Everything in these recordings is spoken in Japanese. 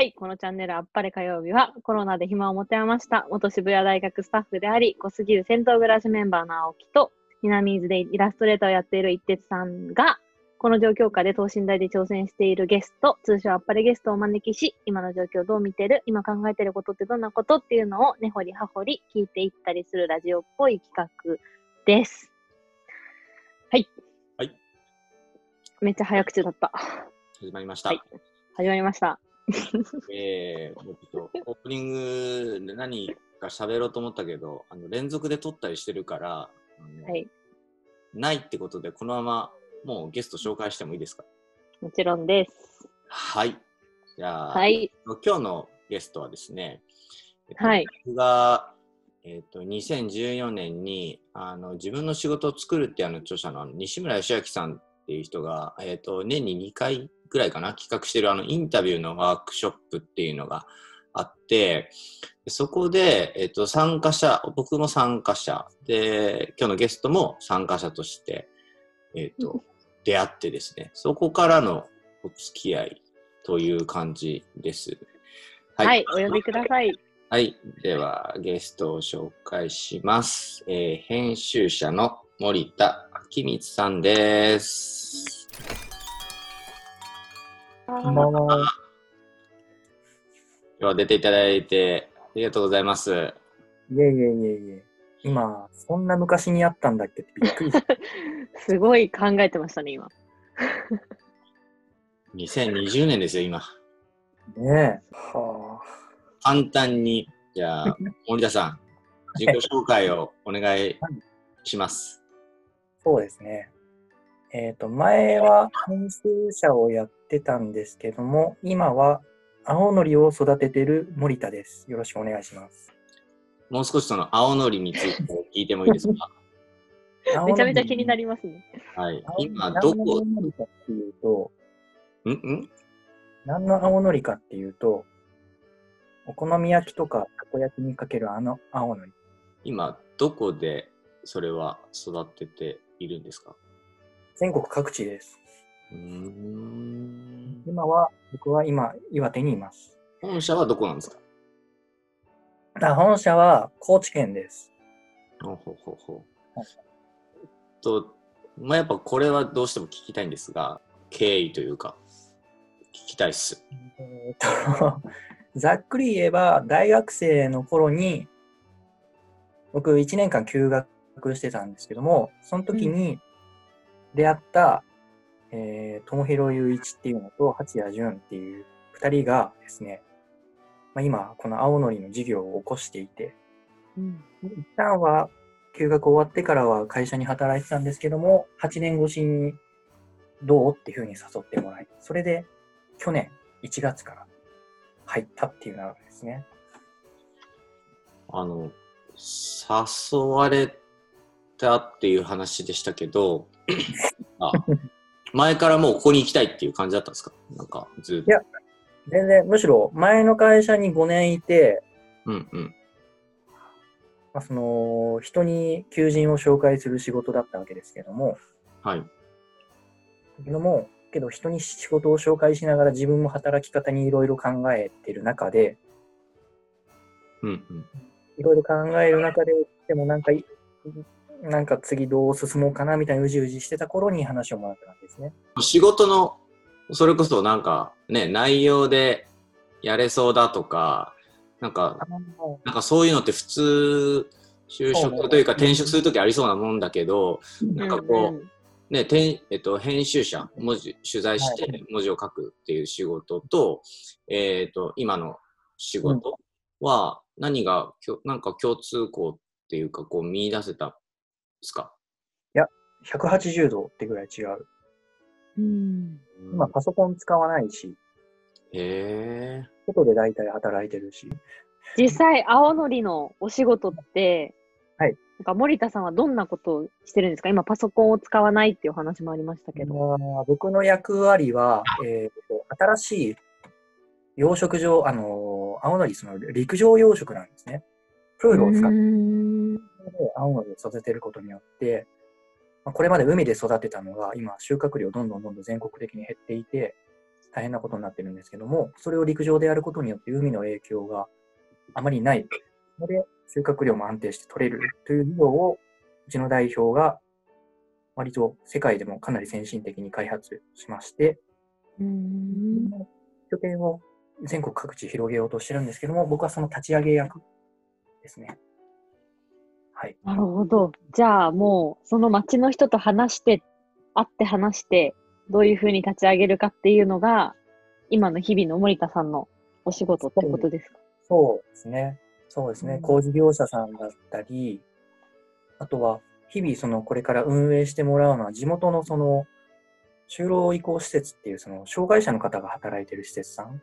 はい、このチャンネルあっぱれ火曜日はコロナで暇を持て余した元渋谷大学スタッフであり、濃すぎる戦闘暮らしメンバーの青木と南伊豆でイラストレーターをやっている一徹さんが、この状況下で等身大で挑戦しているゲスト、通称あっぱれゲストをお招きし、今の状況をどう見てる今考えてることってどんなことっていうのを根掘り葉掘り聞いていったりするラジオっぽい企画です。はい。はい。めっちゃ早口だった。始まりました。はい始まりました。えー、もうちょっとオープニングで何か喋ろうと思ったけど、あの連続で撮ったりしてるから、はい。ないってことで、このままもうゲスト紹介してもいいですか？もちろんです。はい。じゃあ、はい。今日のゲストはですね、えっとはい僕が、えっと2014年にあの自分の仕事を作るってあの著者の西村義明さんっていう人が、えっと年に2回ぐらいかな企画してるあのインタビューのワークショップっていうのがあってそこで、えっと参加者僕も参加者で今日のゲストも参加者として、えっと出会ってですねそこからのお付き合いという感じです。はい、お呼びください。はい。では、ゲストを紹介します。えー編集者の森田明光さんです。こんばんは。では、出ていただいてありがとうございます。いえいえいえいえ。今、そんな昔にあったんだっけ？ってびっくりした。すごい考えてましたね、今。2020年ですよ、今。ねえ。は簡単に、じゃあ、森田さん、自己紹介をお願いします。あ、そうですね。えっ、と、前は編集者をやってたんですけども、今は青のりを育ててる森田です。よろしくお願いします。もう少しその青のりについて聞いてもいいですか？めちゃめちゃ気になりりますね。はい。今、どこ何の青のりかっていうと、んん？何の青のりかっていうと、お好み焼きとかたこ焼きにかけるあの青のり。今、どこでそれは育てているんですか？全国各地です。うーん今は、僕は今、岩手にいます。本社はどこなんですか？あ本社は高知県です。ほうほうほうほうはいと、まあ、やっぱこれはどうしても聞きたいんですが、経緯というか、聞きたいっす。えーと ざっくり言えば、大学生の頃に、僕1年間休学してたんですけども、その時に出会った、えー、友広雄一っていうのと八谷淳っていう2人がですね、まあ、今、この青のりの事業を起こしていて、うん。一旦は休学終わってからは会社に働いてたんですけども、8年越しにどうっていうふうに誘ってもらい、それで去年1月から入ったっていう流れですね。あの、誘われたっていう話でしたけど、あ前からもうここに行きたいっていう感じだったんですか？なんか、ずっと。いや全然、むしろ前の会社に5年いて、うんうん。まあ、その人に求人を紹介する仕事だったわけですけども、はい。だけども、けど人に仕事を紹介しながら自分も働き方にいろいろ考えてる中で、うんうん。いろいろ考える中で、でもなんかい、なんか次どう進もうかなみたいなうじうじしてた頃に話をもらったんですね。仕事の、それこそなんかね、内容でやれそうだとか、なんか、なんかそういうのって普通、就職というか転職するときありそうなもんだけど、なんかこう、ね、てんえっと、編集者、文字、取材して文字を書くっていう仕事と、えっと、今の仕事は何がきょ、なんか共通項っていうか、こう見出せたんですか？180度ってぐらい違う。うん。今パソコン使わないし、へえ。外で大体働いてるし。実際、青のりのお仕事って、はい。なんか森田さんはどんなことをしてるんですか？今、パソコンを使わないっていうお話もありましたけど。まあ僕の役割は、えーと新しい養殖場、あのー青のり、その陸上養殖なんですね。プールを使ってん。青のりを育てることによって、まあこれまで海で育てたのが今収穫量どんどんどんどん全国的に減っていて、大変なことになってるんですけども、それを陸上でやることによって海の影響があまりないので、収穫量も安定して取れるという事業を、うちの代表が割と世界でもかなり先進的に開発しまして、うん。拠点を全国各地広げようとしてるんですけども、僕はその立ち上げ役ですね。はい。なるほど。じゃあもう、その町の人と話して、会って話して、どういうふうに立ち上げるかっていうのが、今の日々の森田さんのお仕事ってことですか？そうですね。そうですね。うん工事業者さんだったり、あとは、日々、その、これから運営してもらうのは、地元のその、就労移行施設っていう、その、障害者の方が働いてる施設さん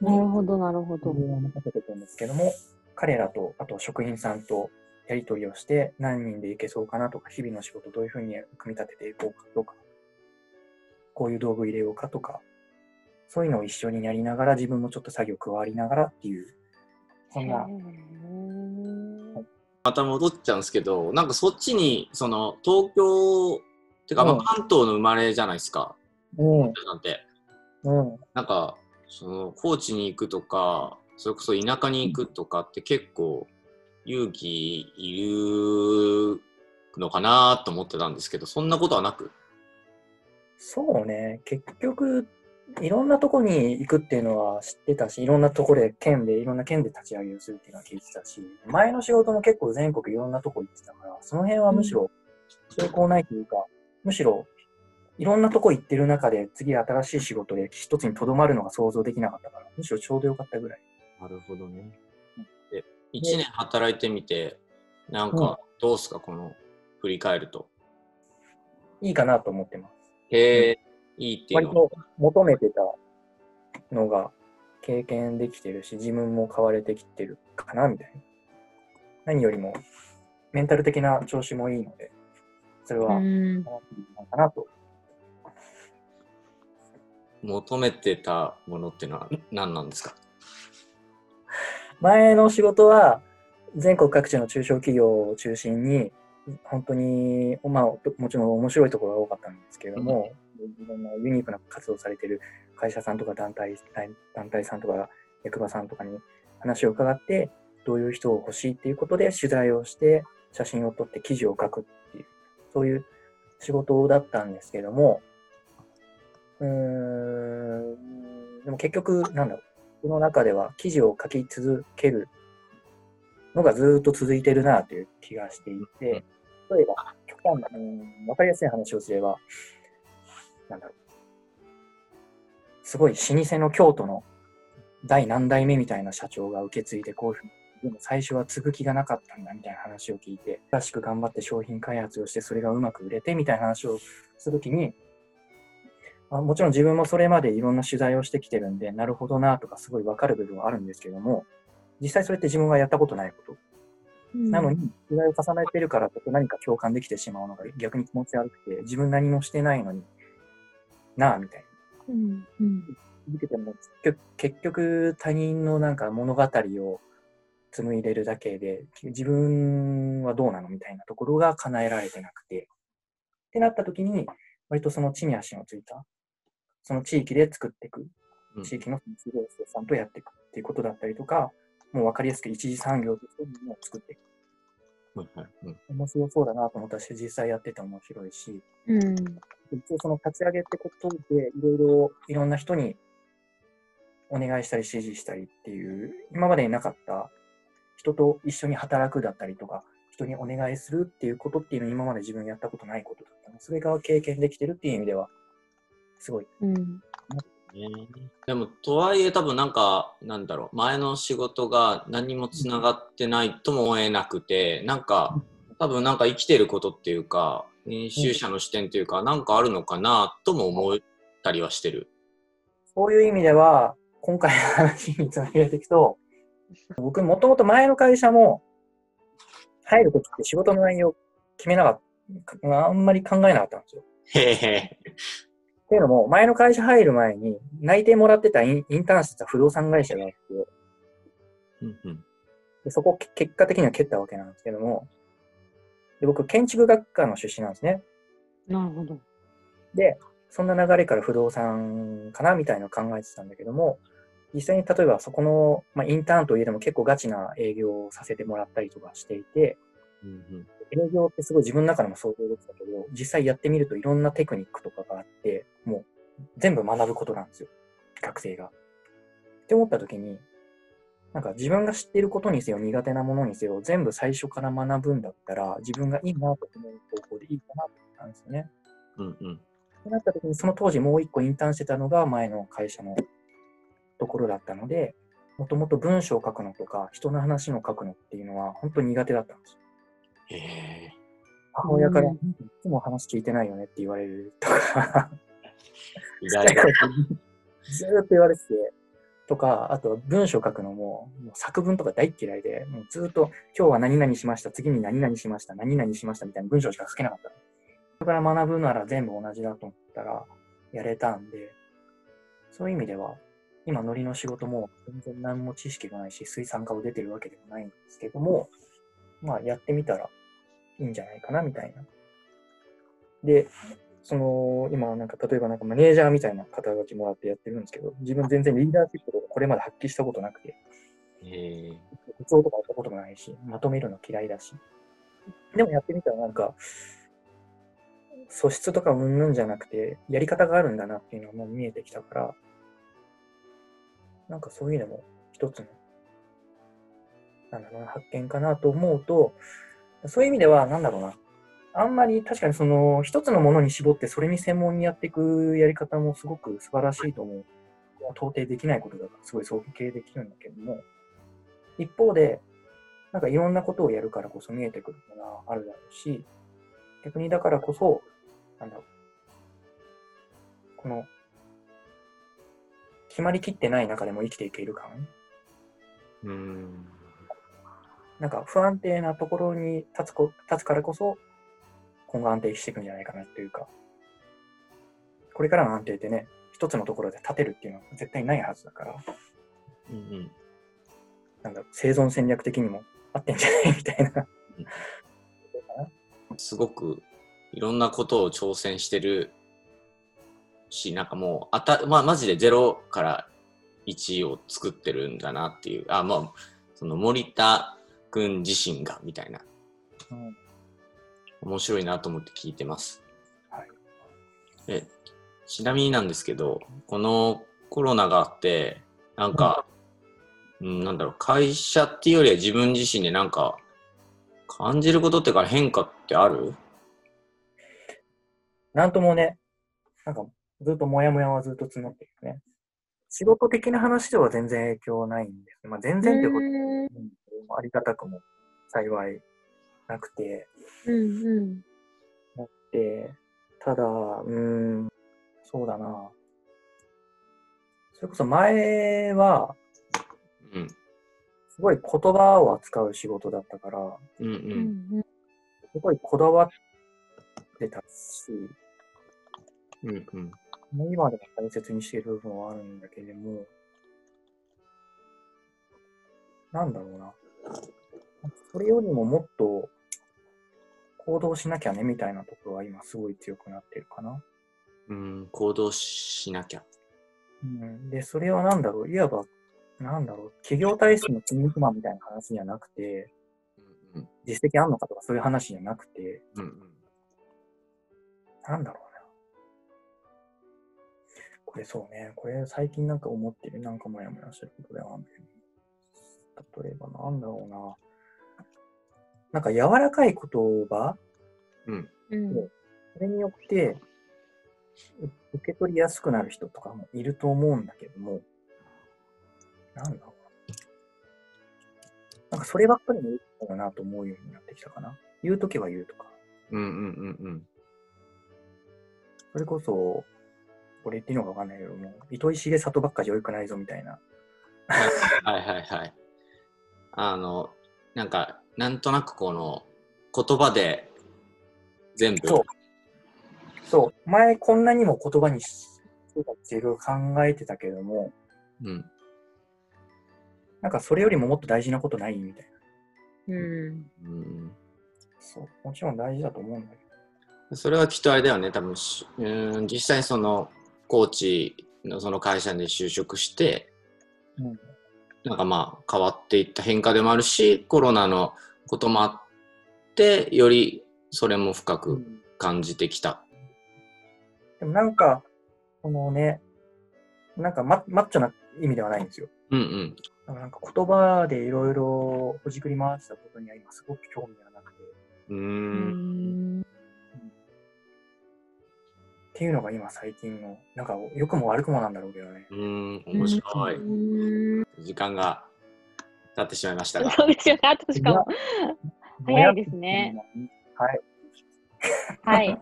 なるほど、なるほど。任せてるんですけども、彼らと、あと職員さんとやり取りをして、何人で行けそうかなとか、日々の仕事どういうふうに組み立てていこうかとか、こういう道具入れようかとか、そういうのを一緒にやりながら、自分もちょっと作業加わりながらっていう、そんな。また戻っちゃうんですけど、なんかそっちに、その東京、てか、まあうん。関東の生まれじゃないですか、うん、なんて。うん。なんか、その高知に行くとか、それこそ田舎に行くとかって結構勇気いるのかなと思ってたんですけど、そんなことはなく？そうね、結局、いろんなとこに行くっていうのは知ってたし、いろんなとこで、県で、いろんな県で立ち上げをするっていうのは聞いてたし、前の仕事も結構全国いろんなとこ行ってたから、その辺はむしろ成功ないというか、むしろいろんなとこ行ってる中で、次新しい仕事で一つにとどまるのが想像できなかったから、むしろちょうどよかったぐらい。なるほどね。で、1年働いてみて、なんかどうすか、この振り返ると。いいかなと思ってます。へえ、いいっていう割のは。と求めてたのが経験できてるし、自分も変われてきてるかな、みたいな。何よりも、メンタル的な調子もいいので、それは、かなと。求めてたものってのは何なんですか？前の仕事は、全国各地の中小企業を中心に、本当に、まあ、もちろん面白いところが多かったんですけれども、いろんなユニークな活動をされている会社さんとか団体、団体さんとか役場さんとかに話を伺って、どういう人を欲しいっていうことで取材をして、写真を撮って記事を書くっていう、そういう仕事だったんですけども、うーん、でも結局、なんだろう、その中では記事を書き続けるのがずーっと続いてるなという気がしていて、例えば、極端な、うん、わかりやすい話をすれば、なんだろう、すごい老舗の京都の第何代目みたいな社長が受け継いでこういうふうに、でも最初は継ぐ気がなかったんだみたいな話を聞いて、らしく頑張って商品開発をして、それがうまく売れてみたいな話をするときに、あもちろん自分もそれまでいろんな取材をしてきてるんで、なるほどなとかすごいわかる部分はあるんですけども、実際それって自分がやったことないこと。なのに、取材を重ねてるから何か共感できてしまうのが逆に気持ち悪くて、自分何もしてないのになあ、みたいな。うん。うん。続けても結局結局他人のなんか物語を紡いでるだけで自分はどうなのみたいなところが叶えられてなくてってなった時に割とその地に足のついたその地域で作っていくうん。地域の企業さんとやっていくっていうことだったりとかもう分かりやすく一次産業としてものを作っていく。はいはい。うん。面白そうだなと思ったし実際やってて面白いし。うん。一応その立ち上げってことで、いろいろいろんな人にお願いしたり指示したりっていう、今までになかった人と一緒に働くだったりとか、人にお願いするっていうことっていうのは今まで自分やったことないことだったの。で、それが経験できてるっていう意味では、すごい。うん。ねでもとはいえ多分なんかなんだろう前の仕事が何もつながってないとも思えなくてなんか多分なんか生きてることっていうか編集者の視点っていうかなんかあるのかなとも思ったりはしてる。そういう意味では、今回の話につなげていくと、僕もともと前の会社も、入るときって仕事の内容決めなかった、あんまり考えなかったんですよ。へえへっていうのも、前の会社入る前に内定もらってたインインターンしてた不動産会社があって、うんうん。でそこをけ結果的には蹴ったわけなんですけども、で僕、建築学科の出身なんですね。なるほど。で、そんな流れから不動産かなみたいなのを考えてたんだけども、実際に例えばそこの、まあ、インターンといえども結構ガチな営業をさせてもらったりとかしていて、うんうん営業ってすごい自分の中でも想像できたけど、実際やってみるといろんなテクニックとかがあって、もう全部学ぶことなんですよ。学生が。って思った時に、なんか自分が知っていることにせよ、苦手なものにせよ、全部最初から学ぶんだったら、自分がいいなと思う方向でいいかなと思ったんですよね。うんうんってなった時に、その当時もう一個インターンしてたのが前の会社のところだったので、もともと文章を書くのとか、人の話の書くのっていうのは本当に苦手だったんですよ。へえ母親から、うんいつも話聞いてないよねって言われるとか。ずーっと言われてて、とか、あと文章書くのも、もう作文とか大っ嫌いで、もうずーっと今日は何々しました、次に何々しました、何々しましたみたいな文章しか書けなかった。それから学ぶなら全部同じだと思ったら、やれたんで、そういう意味では、今、ノリの仕事も全然何も知識がないし、水産科を出てるわけでもないんですけども、まあ、やってみたらいいんじゃないかな、みたいな。で、その、今、なんか、例えばなんかマネージャーみたいな肩書きもらってやってるんですけど、自分全然リーダーシップとかこれまで発揮したことなくて、へえ部長とかやったこともないし、まとめるの嫌いだし。でもやってみたらなんか、素質とかうんぬんじゃなくて、やり方があるんだなっていうのがもう見えてきたから、なんかそういうのも一つの、なんだろうな、発見かなと思うと、そういう意味では、なんだろうな、あんまり確かにその一つのものに絞ってそれに専門にやっていくやり方もすごく素晴らしいと思う。到底できないことだからすごい尊敬できるんだけども、一方で、なんかいろんなことをやるからこそ見えてくるものがあるだろうし、逆にだからこそ、なんだろう、この、決まりきってない中でも生きていける感。うん。なんか不安定なところに立つこ立つからこそ、今後安定していくんじゃないかなっていうか、これからの安定ってね、一つのところで立てるっていうのは絶対ないはずだから、うんうん。なんだろう、生存戦略的にも合ってんじゃないみたいな。すごくいろんなことを挑戦してるし、なんかもうあた、まあ、マジで0から1を作ってるんだなっていう、あ、まあ、その森田君自身がみたいな、うん面白いなと思って聞いてます。はいえちなみになんですけど、このコロナがあって、なんか、うん、なんだろう、会社っていうよりは自分自身でなんか、感じることっていうか変化ってある？なんともね、なんかずっとモヤモヤはずっと募ってるよね。仕事的な話では全然影響ないんです。まあ、全然ってことありがたくも幸いなくて、うんなくて、ただ、うーん、そうだな。それこそ前は、うん。すごい言葉を扱う仕事だったから、うんう。うんんすごいこだわってたし、うんうん。今でも大切にしている部分はあるんだけれども、なんだろうな。それよりももっと行動しなきゃねみたいなところは今すごい強くなってるかな。うん、行動しなきゃ。うん、で、それはなんだろう、いわば、なんだろう、企業体質の筋肉マンみたいな話じゃなくて、うんうん。実績あんのかとかそういう話じゃなくて、うんうん。なんだろうな。これそうね、これ最近なんか思ってる、なんかモヤモヤしてることではあるんだけど、例えばなんだろうな。なんか柔らかい言葉、うん。うんそれによって、う受け取りやすくなる人とかもいると思うんだけども、なんだろうな。なんかそればっかりもいいのかなと思うようになってきたかな。言うときは言うとか。うんうんうんうん。それこそ、これ言っていいのかわかんないけども、糸井重里ばっかり良くないぞみたいな。はいはいはい。あの、なんか、なんとなくこの言葉で全部。そうそう、前こんなにも言葉にしてたっていろいろ考えてたけども、うん。なんかそれよりももっと大事なことないみたいな。うんうん。そう、もちろん大事だと思うんだけど。それはきっとあれだよね、多分しうん実際そのコーチのその会社で就職して、うんなんかまあ変わっていった変化でもあるし、コロナのこともあって、よりそれも深く感じてきた。でもなんか、このね、なんかママッチョな意味ではないんですよ。うんうん。だからなんか言葉でいろいろほじくり回したことには今すごく興味がなくて。うんん。ていうのが今最近の、なんか良くも悪くもなんだろうけどね。うーん、面白い。うん時間が経ってしまいましたが。そうですよね。あとしかも。早いですね。はい。はい。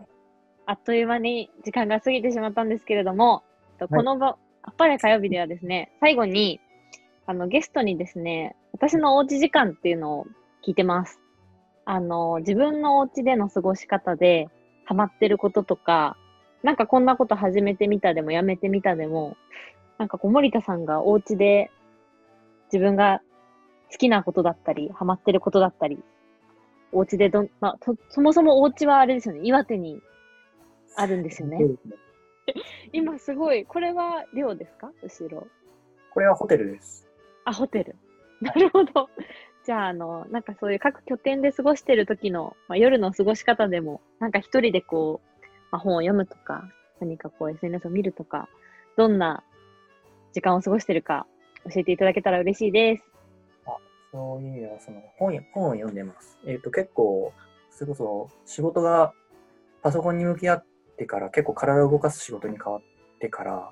あっという間に時間が過ぎてしまったんですけれども、とこの場、あっぱれ火曜日ではですね、最後に、あの、ゲストにですね、私のおうち時間っていうのを聞いてます。あの、自分のお家での過ごし方で、ハマってることとか、なんかこんなこと始めてみたでもやめてみたでも、なんかこう森田さんがお家で自分が好きなことだったり、ハマってることだったり、お家でどん、まあ、とそもそもお家はあれですよね、岩手にあるんですよね 今すごい、これは寮ですか？後ろ。これはホテルです。あ、ホテル。なるほど。じゃあ、あの、なんかそういう各拠点で過ごしてる時の、まあ、夜の過ごし方でも、なんか一人でこう、まあ、本を読むとか、何かこう SNS を見るとか、どんな時間を過ごしてるか教えていただけたら嬉しいです。そういう意味では、その本や本を読んでます。えっ、と、結構、それこそ仕事がパソコンに向き合ってから、結構体を動かす仕事に変わってから、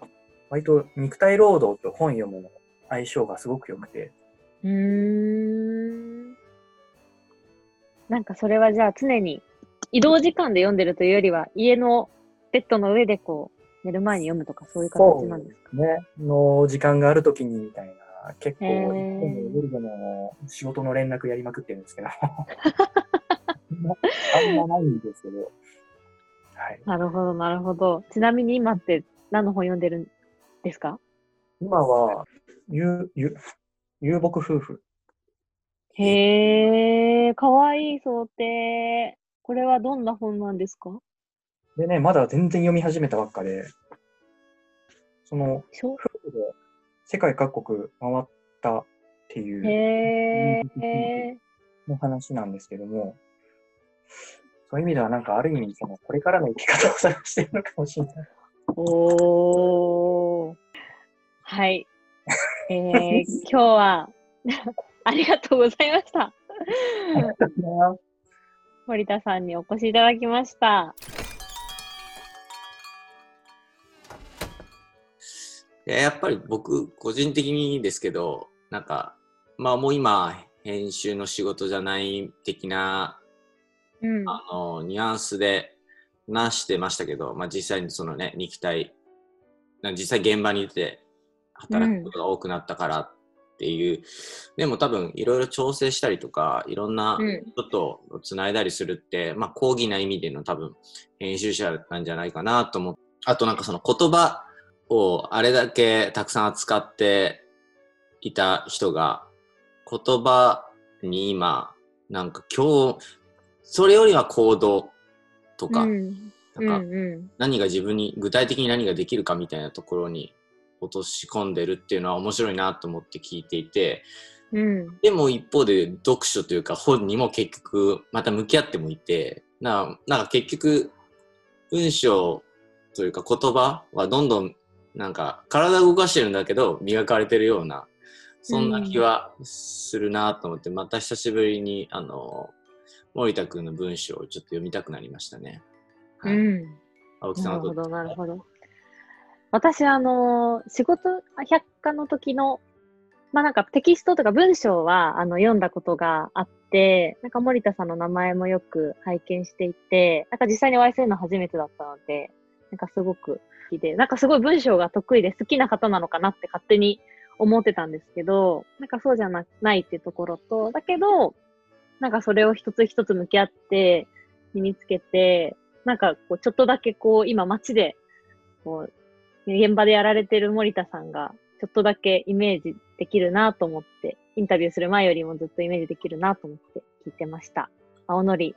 割と肉体労働と本読むの相性がすごく良くて、うーん。なんかそれはじゃあ常に移動時間で読んでるというよりは、家のベッドの上でこう、寝る前に読むとかそういう形なんですか？ね、の時間があるときにみたいな、結構、夜でも仕事の連絡やりまくってるんですけど、あんまないんですけど、はい。なるほど、なるほど。ちなみに今って何の本読んでるんですか？今は、遊遊遊牧夫婦。へえ、かわいい想定。これはどんな本なんですか？でね、まだ全然読み始めたばっかで、その、夫婦で世界各国回ったっていうの話なんですけども、そういう意味ではなんかある意味、その、これからの生き方を探してるのかもしれない。おー。はい。えー、今日はありがとうございました。森田さんにお越しいただきました。いややっぱり僕、個人的にですけど、なんか、まあもう今、編集の仕事じゃない的な、うん。あの、ニュアンスで話してましたけど、まあ実際にそのね、肉体、な実際現場に出て働くことが多くなったからっていう、でも多分いろいろ調整したりとか、いろんなうん。人とつないだりするって、まあ講義な意味での多分編集者なんじゃないかなと思って、あとなんかその言葉をあれだけたくさん扱っていた人が言葉に今なんか今日それよりは行動とか,、うん。なんかうんうん。何が自分に具体的に何ができるかみたいなところに落とし込んでるっていうのは面白いなと思って聞いていてうん。でも一方で読書というか本にも結局また向き合ってもいてななんか結局文章というか言葉はどんどんなんか体を動かしてるんだけど磨かれてるようなそんな気はするなと思って、また久しぶりにあの森田君の文章をちょっと読みたくなりましたね。はいうん。青木さはどうなんるほど、なるほど。私、あの、仕事百科の時の、まあなんかテキストとか文章はあの読んだことがあって、なんか森田さんの名前もよく拝見していて、なんか実際にお会いするの初めてだったので、なんかすごく好きで、なんかすごい文章が得意で好きな方なのかなって勝手に思ってたんですけど、なんかそうじゃなないっていうところと、だけど、なんかそれを一つ一つ向き合って身につけて、なんかこうちょっとだけこう今街でこう現場でやられてる森田さんがちょっとだけイメージできるなと思って、インタビューする前よりもずっとイメージできるなと思って聞いてました。青のり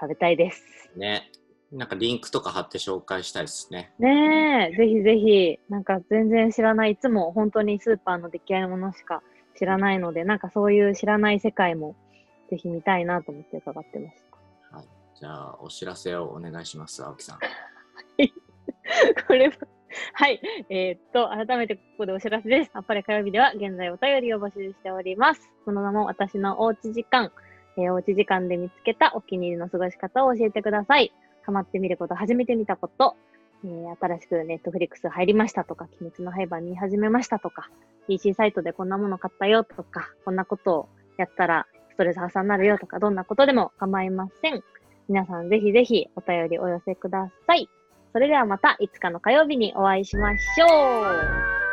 食べたいです。ね。なんかリンクとか貼って紹介したいですね。ねえ、ぜひぜひ、なんか全然知らない、いつも本当にスーパーの出来合いのものしか知らないので、なんかそういう知らない世界もぜひ見たいなと思って伺ってました。はい、じゃあ、お知らせをお願いします、青木さん。これは、はい。えーっと、改めてここでお知らせです。あっぱれ火曜日では現在お便りを募集しております。その名も私のおうち時間。えーおうち時間で見つけたお気に入りの過ごし方を教えてください。ハマってみること、初めて見たこと、えー新しくネットフリックス入りましたとか、鬼滅の廃盤見始めましたとか、PC サイトでこんなもの買ったよとか、こんなことをやったらストレス発散になるよとか、どんなことでも構いません。皆さんぜひぜひお便りお寄せください。それではまたいつかの火曜日にお会いしましょう。